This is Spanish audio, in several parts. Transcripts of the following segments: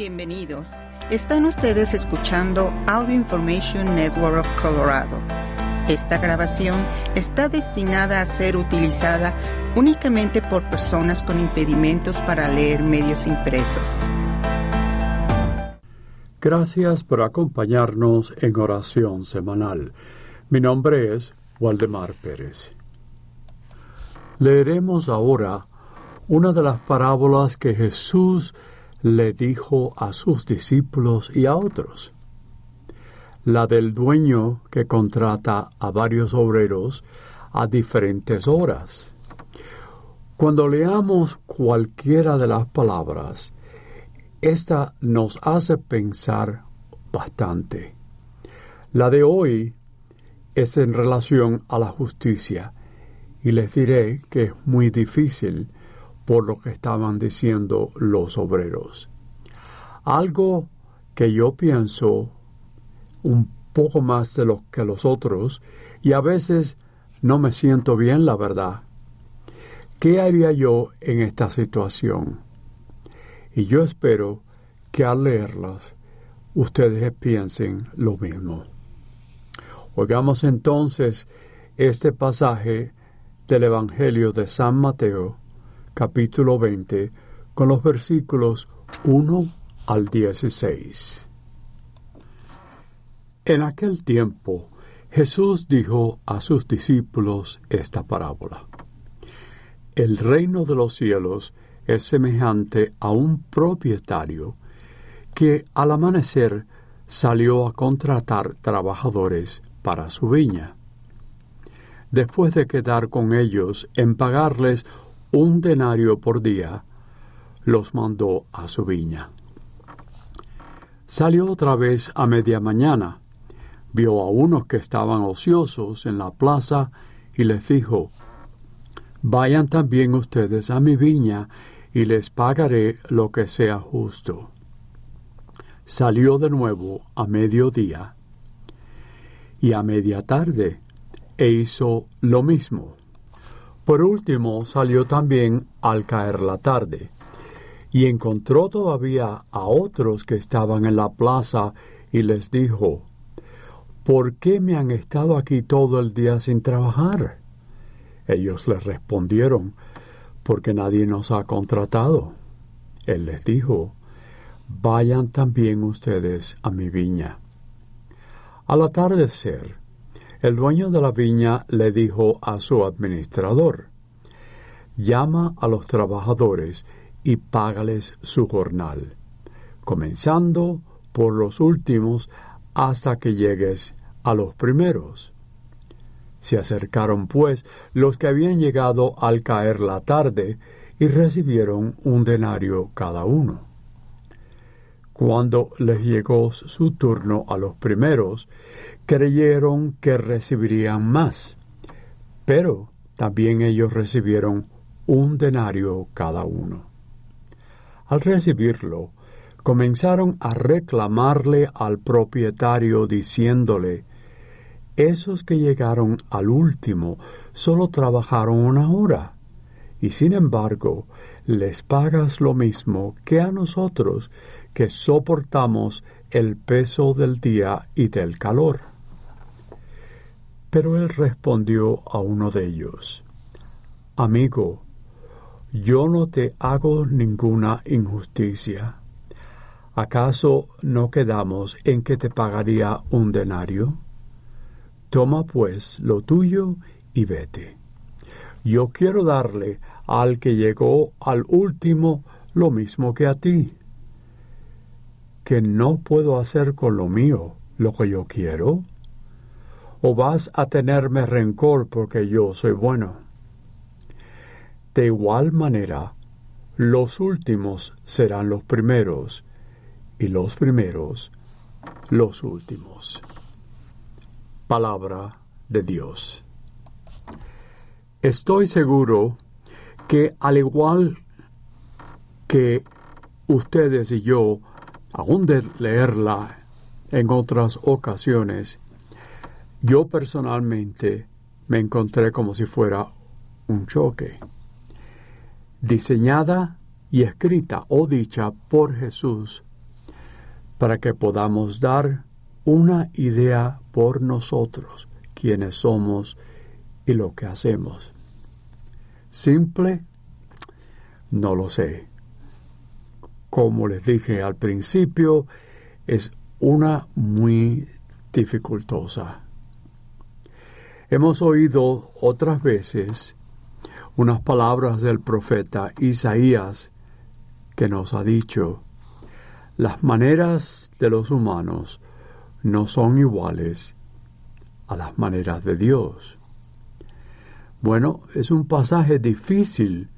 Bienvenidos. Están ustedes escuchando Audio Information Network of Colorado. Esta grabación está destinada a ser utilizada únicamente por personas con impedimentos para leer medios impresos. Gracias por acompañarnos en oración semanal. Mi nombre es Waldemar Pérez. Leeremos ahora una de las parábolas que Jesús le dijo a sus discípulos y a otros. La del dueño que contrata a varios obreros a diferentes horas. Cuando leamos cualquiera de las palabras, esta nos hace pensar bastante. La de hoy es en relación a la justicia, y les diré que es muy difícil por lo que estaban diciendo los obreros. Algo que yo pienso un poco más de lo que los otros y a veces no me siento bien, la verdad. ¿Qué haría yo en esta situación? Y yo espero que al leerlas ustedes piensen lo mismo. Oigamos entonces este pasaje del Evangelio de San Mateo, capítulo 20, con los versículos 1 al 16. En aquel tiempo Jesús dijo a sus discípulos esta parábola. El reino de los cielos es semejante a un propietario que al amanecer salió a contratar trabajadores para su viña. Después de quedar con ellos en pagarles un denario por día, los mandó a su viña. Salió otra vez a media mañana, vio a unos que estaban ociosos en la plaza y les dijo, Vayan también ustedes a mi viña y les pagaré lo que sea justo. Salió de nuevo a mediodía y a media tarde e hizo lo mismo. Por último salió también al caer la tarde, y encontró todavía a otros que estaban en la plaza, y les dijo, ¿Por qué me han estado aquí todo el día sin trabajar? Ellos le respondieron, porque nadie nos ha contratado. Él les dijo, Vayan también ustedes a mi viña. Al atardecer, el dueño de la viña le dijo a su administrador, llama a los trabajadores y págales su jornal, comenzando por los últimos hasta que llegues a los primeros. Se acercaron pues los que habían llegado al caer la tarde y recibieron un denario cada uno. Cuando les llegó su turno a los primeros, creyeron que recibirían más, pero también ellos recibieron un denario cada uno. Al recibirlo, comenzaron a reclamarle al propietario diciéndole, esos que llegaron al último solo trabajaron una hora, y sin embargo les pagas lo mismo que a nosotros que soportamos el peso del día y del calor. Pero él respondió a uno de ellos, Amigo, yo no te hago ninguna injusticia. ¿Acaso no quedamos en que te pagaría un denario? Toma pues lo tuyo y vete. Yo quiero darle al que llegó al último lo mismo que a ti que no puedo hacer con lo mío lo que yo quiero? ¿O vas a tenerme rencor porque yo soy bueno? De igual manera, los últimos serán los primeros y los primeros los últimos. Palabra de Dios. Estoy seguro que al igual que ustedes y yo aún de leerla en otras ocasiones, yo personalmente me encontré como si fuera un choque. Diseñada y escrita o dicha por Jesús para que podamos dar una idea por nosotros, quiénes somos y lo que hacemos. ¿Simple? No lo sé. Como les dije al principio, es una muy dificultosa. Hemos oído otras veces unas palabras del profeta Isaías que nos ha dicho, las maneras de los humanos no son iguales a las maneras de Dios. Bueno, es un pasaje difícil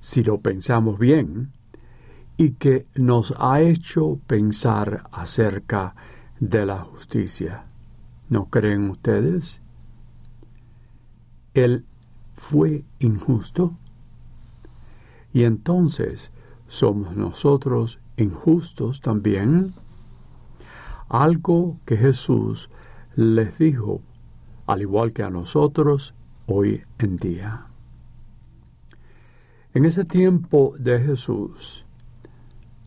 si lo pensamos bien y que nos ha hecho pensar acerca de la justicia. ¿No creen ustedes? Él fue injusto y entonces somos nosotros injustos también. Algo que Jesús les dijo, al igual que a nosotros hoy en día. En ese tiempo de Jesús,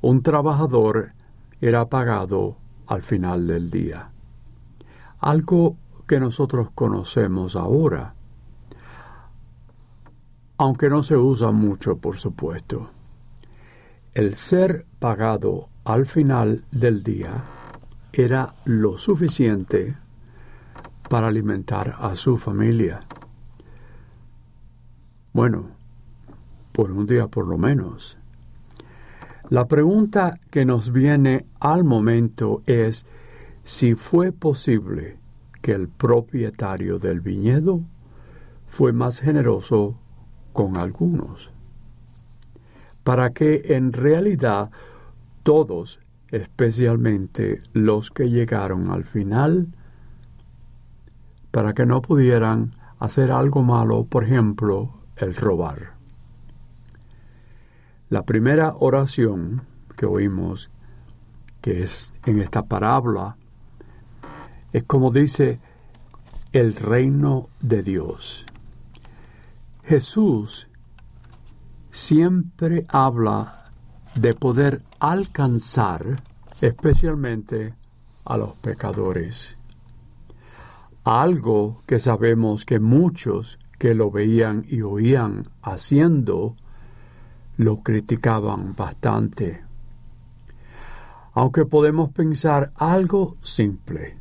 un trabajador era pagado al final del día. Algo que nosotros conocemos ahora, aunque no se usa mucho, por supuesto. El ser pagado al final del día era lo suficiente para alimentar a su familia. Bueno, por un día por lo menos. La pregunta que nos viene al momento es si fue posible que el propietario del viñedo fue más generoso con algunos, para que en realidad todos, especialmente los que llegaron al final, para que no pudieran hacer algo malo, por ejemplo, el robar. La primera oración que oímos, que es en esta parábola, es como dice el reino de Dios. Jesús siempre habla de poder alcanzar especialmente a los pecadores. Algo que sabemos que muchos que lo veían y oían haciendo lo criticaban bastante. Aunque podemos pensar algo simple,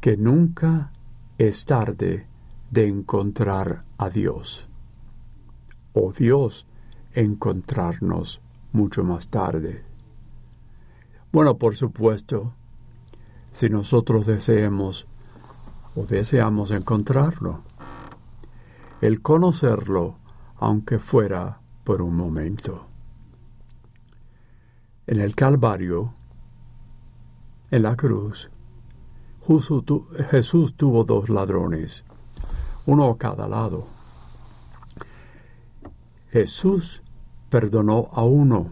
que nunca es tarde de encontrar a Dios, o Dios encontrarnos mucho más tarde. Bueno, por supuesto, si nosotros deseemos o deseamos encontrarlo, el conocerlo, aunque fuera por un momento. En el Calvario, en la cruz, Jesús tuvo dos ladrones, uno a cada lado. Jesús perdonó a uno.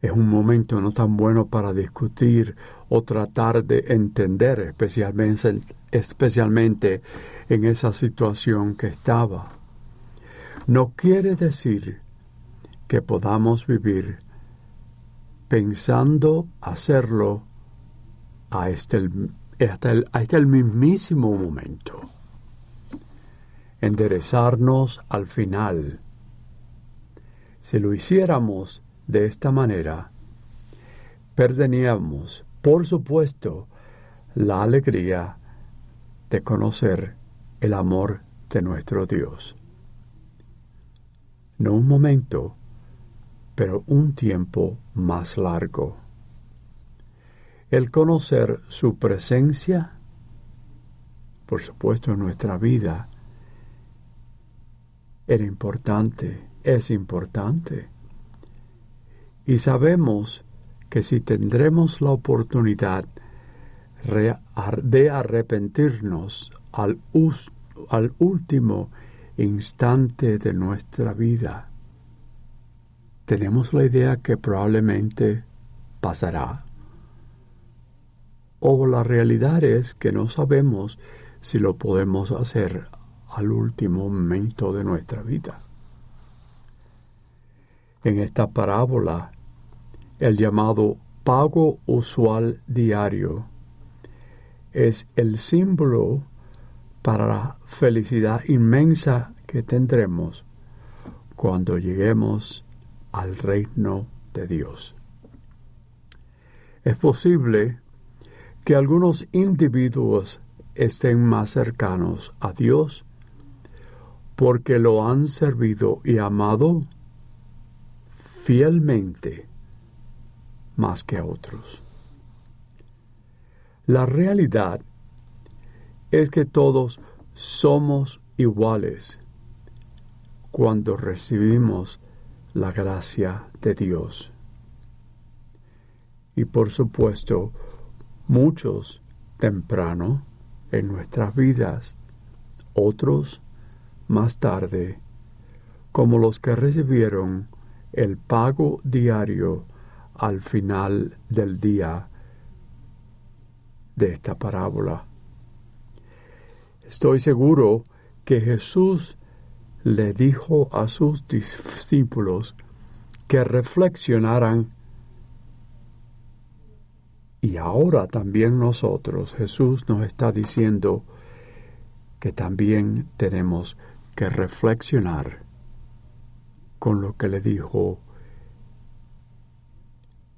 Es un momento no tan bueno para discutir o tratar de entender, especialmente, especialmente en esa situación que estaba no quiere decir que podamos vivir pensando hacerlo a este, hasta el, hasta el mismísimo momento. Enderezarnos al final. Si lo hiciéramos de esta manera, perderíamos, por supuesto, la alegría de conocer el amor de nuestro Dios no un momento, pero un tiempo más largo. El conocer su presencia, por supuesto en nuestra vida, era importante, es importante. Y sabemos que si tendremos la oportunidad de arrepentirnos al, al último instante de nuestra vida, tenemos la idea que probablemente pasará. O la realidad es que no sabemos si lo podemos hacer al último momento de nuestra vida. en esta parábola el llamado pago usual diario es el símbolo para la felicidad inmensa que tendremos cuando lleguemos al reino de Dios. Es posible que algunos individuos estén más cercanos a Dios porque lo han servido y amado fielmente más que a otros. La realidad es que todos somos iguales cuando recibimos la gracia de Dios. Y por supuesto, muchos temprano en nuestras vidas, otros más tarde, como los que recibieron el pago diario al final del día de esta parábola. Estoy seguro que Jesús le dijo a sus discípulos que reflexionaran y ahora también nosotros, Jesús nos está diciendo que también tenemos que reflexionar con lo que le dijo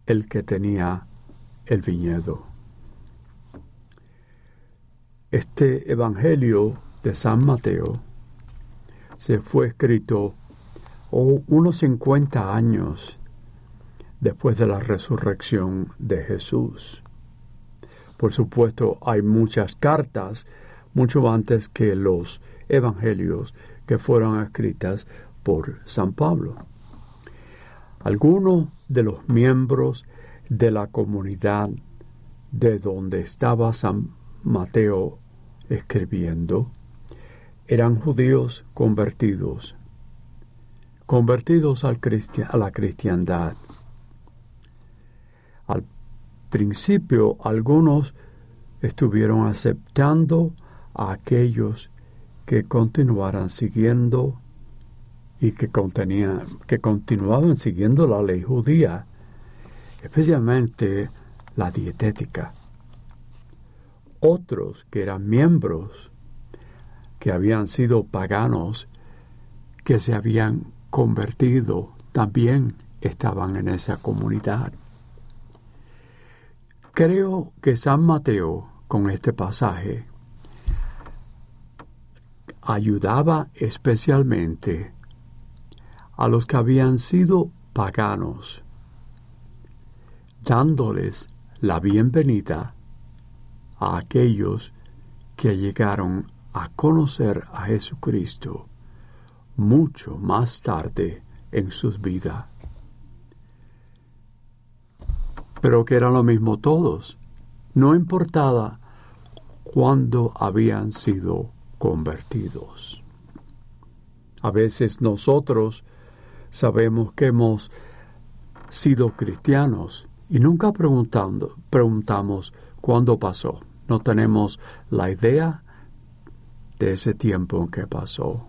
el que tenía el viñedo. Este Evangelio de San Mateo se fue escrito unos 50 años después de la resurrección de Jesús. Por supuesto, hay muchas cartas mucho antes que los evangelios que fueron escritas por San Pablo. Algunos de los miembros de la comunidad de donde estaba San Mateo escribiendo eran judíos convertidos, convertidos al a la cristiandad. Al principio algunos estuvieron aceptando a aquellos que continuaran siguiendo y que, que continuaban siguiendo la ley judía, especialmente la dietética. Otros que eran miembros, que habían sido paganos, que se habían convertido, también estaban en esa comunidad. Creo que San Mateo, con este pasaje, ayudaba especialmente a los que habían sido paganos, dándoles la bienvenida a aquellos que llegaron a conocer a Jesucristo mucho más tarde en sus vidas. Pero que eran lo mismo todos, no importaba cuándo habían sido convertidos. A veces nosotros sabemos que hemos sido cristianos y nunca preguntando, preguntamos cuándo pasó. No tenemos la idea de ese tiempo que pasó.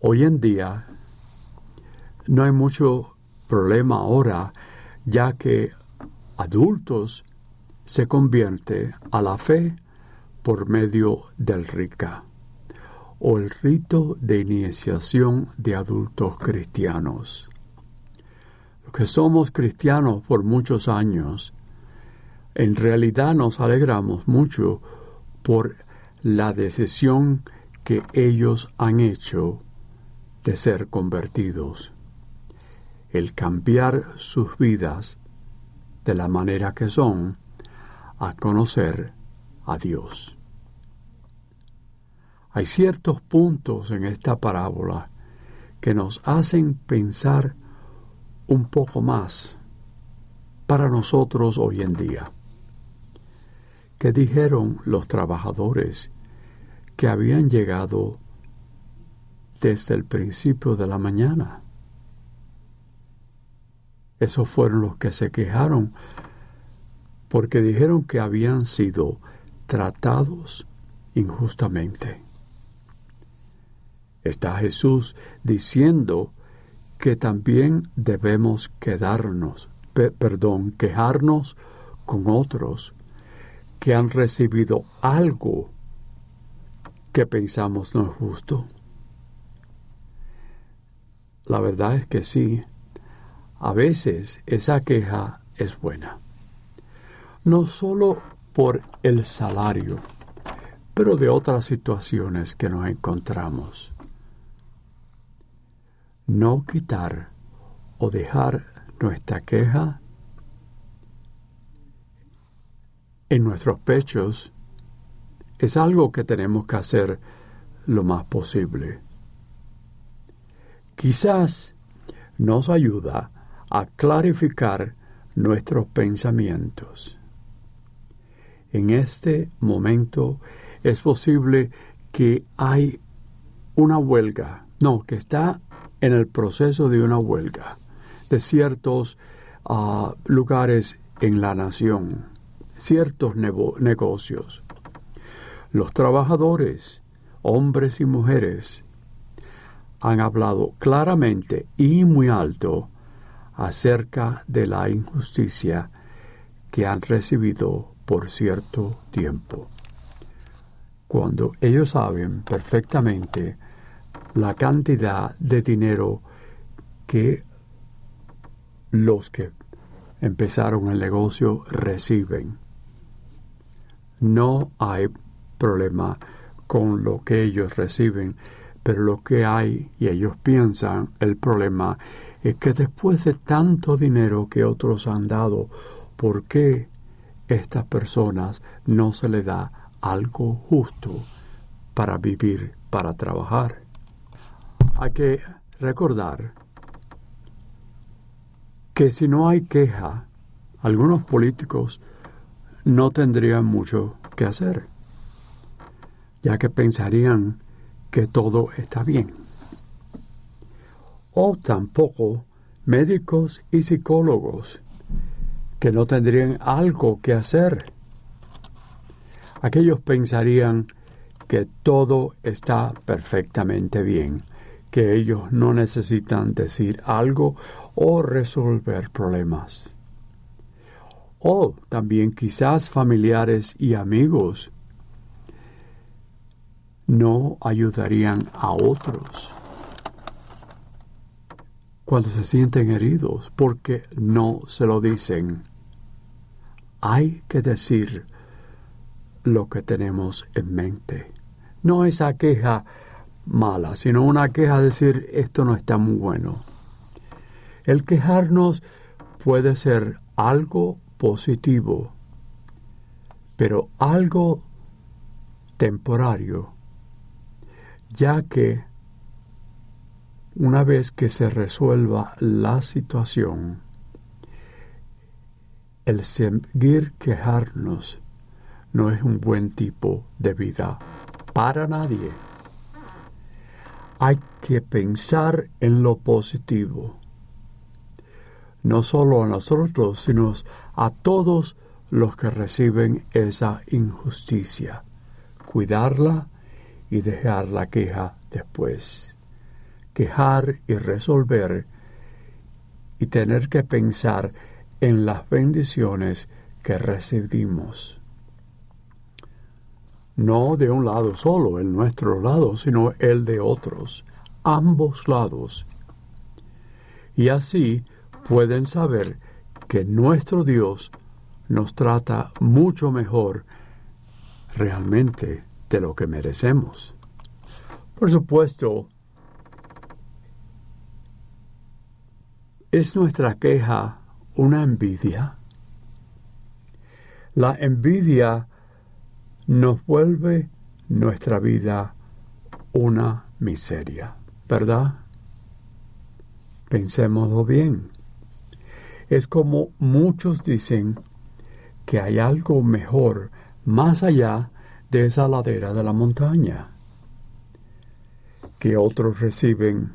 Hoy en día no hay mucho problema ahora, ya que adultos se convierte a la fe por medio del rica o el rito de iniciación de adultos cristianos. Los que somos cristianos por muchos años, en realidad nos alegramos mucho por la decisión que ellos han hecho de ser convertidos, el cambiar sus vidas de la manera que son a conocer a Dios. Hay ciertos puntos en esta parábola que nos hacen pensar un poco más para nosotros hoy en día. ¿Qué dijeron los trabajadores que habían llegado desde el principio de la mañana? Esos fueron los que se quejaron porque dijeron que habían sido tratados injustamente. Está Jesús diciendo que también debemos quedarnos, perdón, quejarnos con otros que han recibido algo que pensamos no es justo? La verdad es que sí. A veces esa queja es buena. No solo por el salario, pero de otras situaciones que nos encontramos. No quitar o dejar nuestra queja en nuestros pechos es algo que tenemos que hacer lo más posible. Quizás nos ayuda a clarificar nuestros pensamientos. En este momento es posible que hay una huelga, no, que está en el proceso de una huelga de ciertos ah, lugares en la nación, ciertos negocios. Los trabajadores, hombres y mujeres, han hablado claramente y muy alto acerca de la injusticia que han recibido por cierto tiempo. Cuando ellos saben perfectamente la cantidad de dinero que los que empezaron el negocio reciben. No hay problema con lo que ellos reciben, pero lo que hay, y ellos piensan, el problema es que después de tanto dinero que otros han dado, ¿por qué estas personas no se les da algo justo para vivir, para trabajar? Hay que recordar que si no hay queja, algunos políticos no tendrían mucho que hacer ya que pensarían que todo está bien. O tampoco médicos y psicólogos que no tendrían algo que hacer. Aquellos pensarían que todo está perfectamente bien, que ellos no necesitan decir algo o resolver problemas. O también quizás familiares y amigos no ayudarían a otros cuando se sienten heridos porque no se lo dicen. Hay que decir lo que tenemos en mente. No esa queja mala, sino una queja de decir esto no está muy bueno. El quejarnos puede ser algo positivo, pero algo temporario ya que una vez que se resuelva la situación, el seguir quejarnos no es un buen tipo de vida para nadie. Hay que pensar en lo positivo, no solo a nosotros, sino a todos los que reciben esa injusticia. Cuidarla y dejar la queja después. Quejar y resolver y tener que pensar en las bendiciones que recibimos. No de un lado solo, el nuestro lado, sino el de otros, ambos lados. Y así pueden saber que nuestro Dios nos trata mucho mejor realmente de lo que merecemos. Por supuesto, ¿es nuestra queja una envidia? La envidia nos vuelve nuestra vida una miseria, ¿verdad? Pensémoslo bien. Es como muchos dicen que hay algo mejor más allá de esa ladera de la montaña, que otros reciben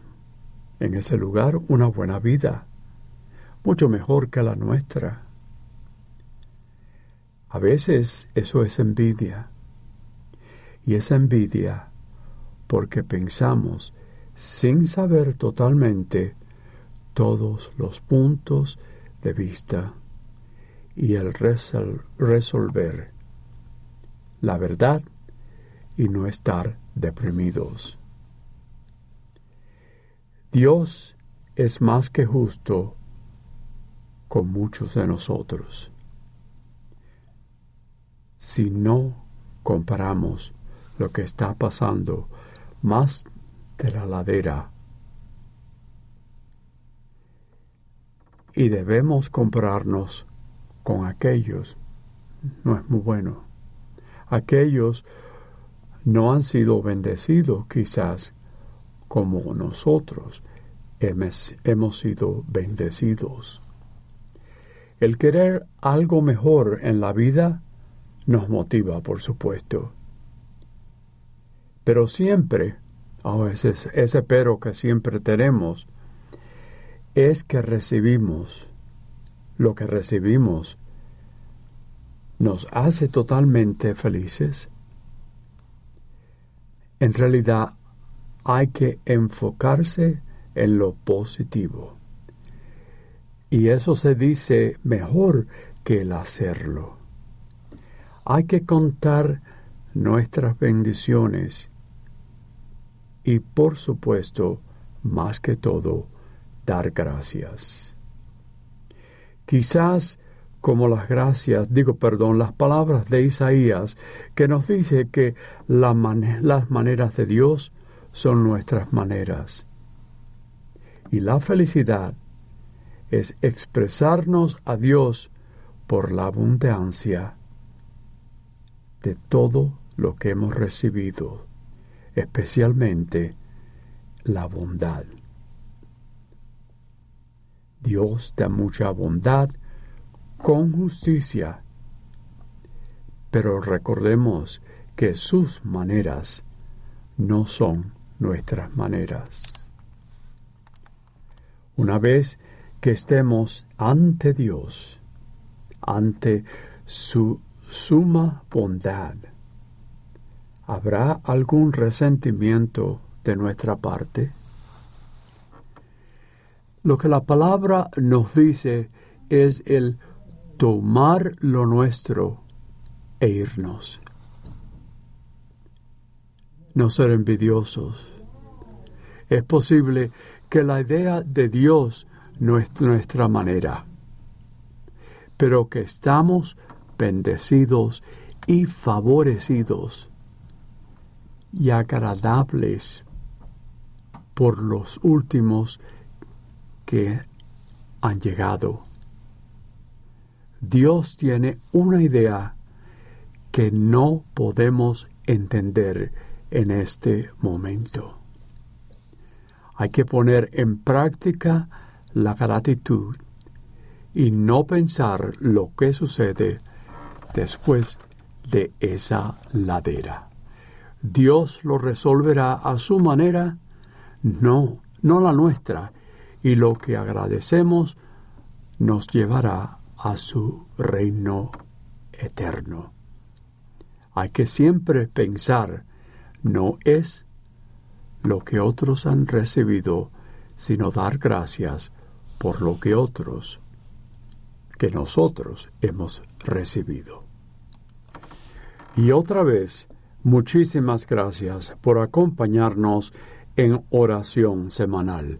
en ese lugar una buena vida, mucho mejor que la nuestra. A veces eso es envidia, y es envidia porque pensamos, sin saber totalmente todos los puntos de vista y el resolver la verdad y no estar deprimidos. Dios es más que justo con muchos de nosotros. Si no comparamos lo que está pasando más de la ladera y debemos compararnos con aquellos, no es muy bueno. Aquellos no han sido bendecidos quizás como nosotros hemos, sido bendecidos. El querer algo mejor en la vida nos motiva, por supuesto. Pero siempre, oh, ese, ese pero que siempre tenemos, es que recibimos lo que recibimos nos hace totalmente felices. En realidad hay que enfocarse en lo positivo. Y eso se dice mejor que el hacerlo. Hay que contar nuestras bendiciones y por supuesto, más que todo, dar gracias. Quizás como las gracias, digo perdón, las palabras de Isaías, que nos dice que las maneras de Dios son nuestras maneras. Y la felicidad es expresarnos a Dios por la abundancia de todo lo que hemos recibido, especialmente la bondad. Dios da mucha bondad con justicia, pero recordemos que sus maneras no son nuestras maneras. Una vez que estemos ante Dios, ante su suma bondad, ¿habrá algún resentimiento de nuestra parte? Lo que la palabra nos dice es el tomar lo nuestro e irnos. No ser envidiosos. Es posible que la idea de Dios no es nuestra manera, pero que estamos bendecidos y favorecidos y agradables por los últimos que han llegado. Dios tiene una idea que no podemos entender en este momento. Hay que poner en práctica la gratitud y no pensar lo que sucede después de esa ladera. Dios lo resolverá a su manera, no, no la nuestra, y lo que agradecemos nos llevará a su reino eterno. Hay que siempre pensar, no es lo que otros han recibido, sino dar gracias por lo que otros, que nosotros hemos recibido. Y otra vez, muchísimas gracias por acompañarnos en oración semanal.